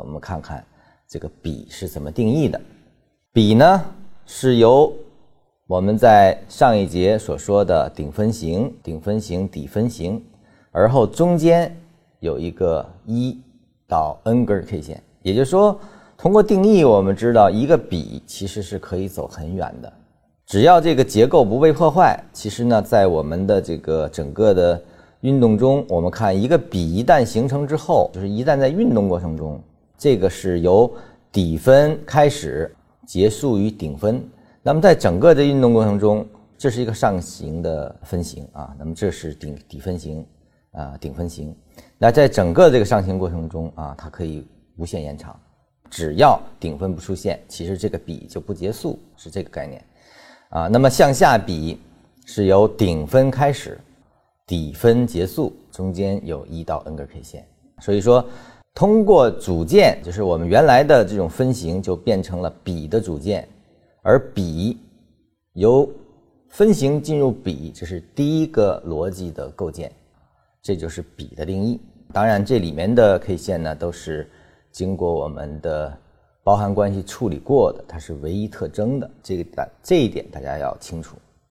我们看看这个比是怎么定义的。比呢是由我们在上一节所说的顶分型、顶分型、底分型，而后中间有一个一到 n 根 K 线，也就是说，通过定义，我们知道一个比其实是可以走很远的，只要这个结构不被破坏。其实呢，在我们的这个整个的运动中，我们看一个比一旦形成之后，就是一旦在运动过程中，这个是由底分开始，结束于顶分。那么在整个的运动过程中，这是一个上行的分型啊。那么这是顶底分型啊，顶分型。那在整个这个上行过程中啊，它可以无限延长，只要顶分不出现，其实这个比就不结束，是这个概念啊。那么向下比是由顶分开始，底分结束，中间有一到 n 根 K 线。所以说，通过组件，就是我们原来的这种分型，就变成了比的组件。而比由分型进入比，这是第一个逻辑的构建，这就是比的定义。当然，这里面的 K 线呢，都是经过我们的包含关系处理过的，它是唯一特征的。这个大这一点大家要清楚。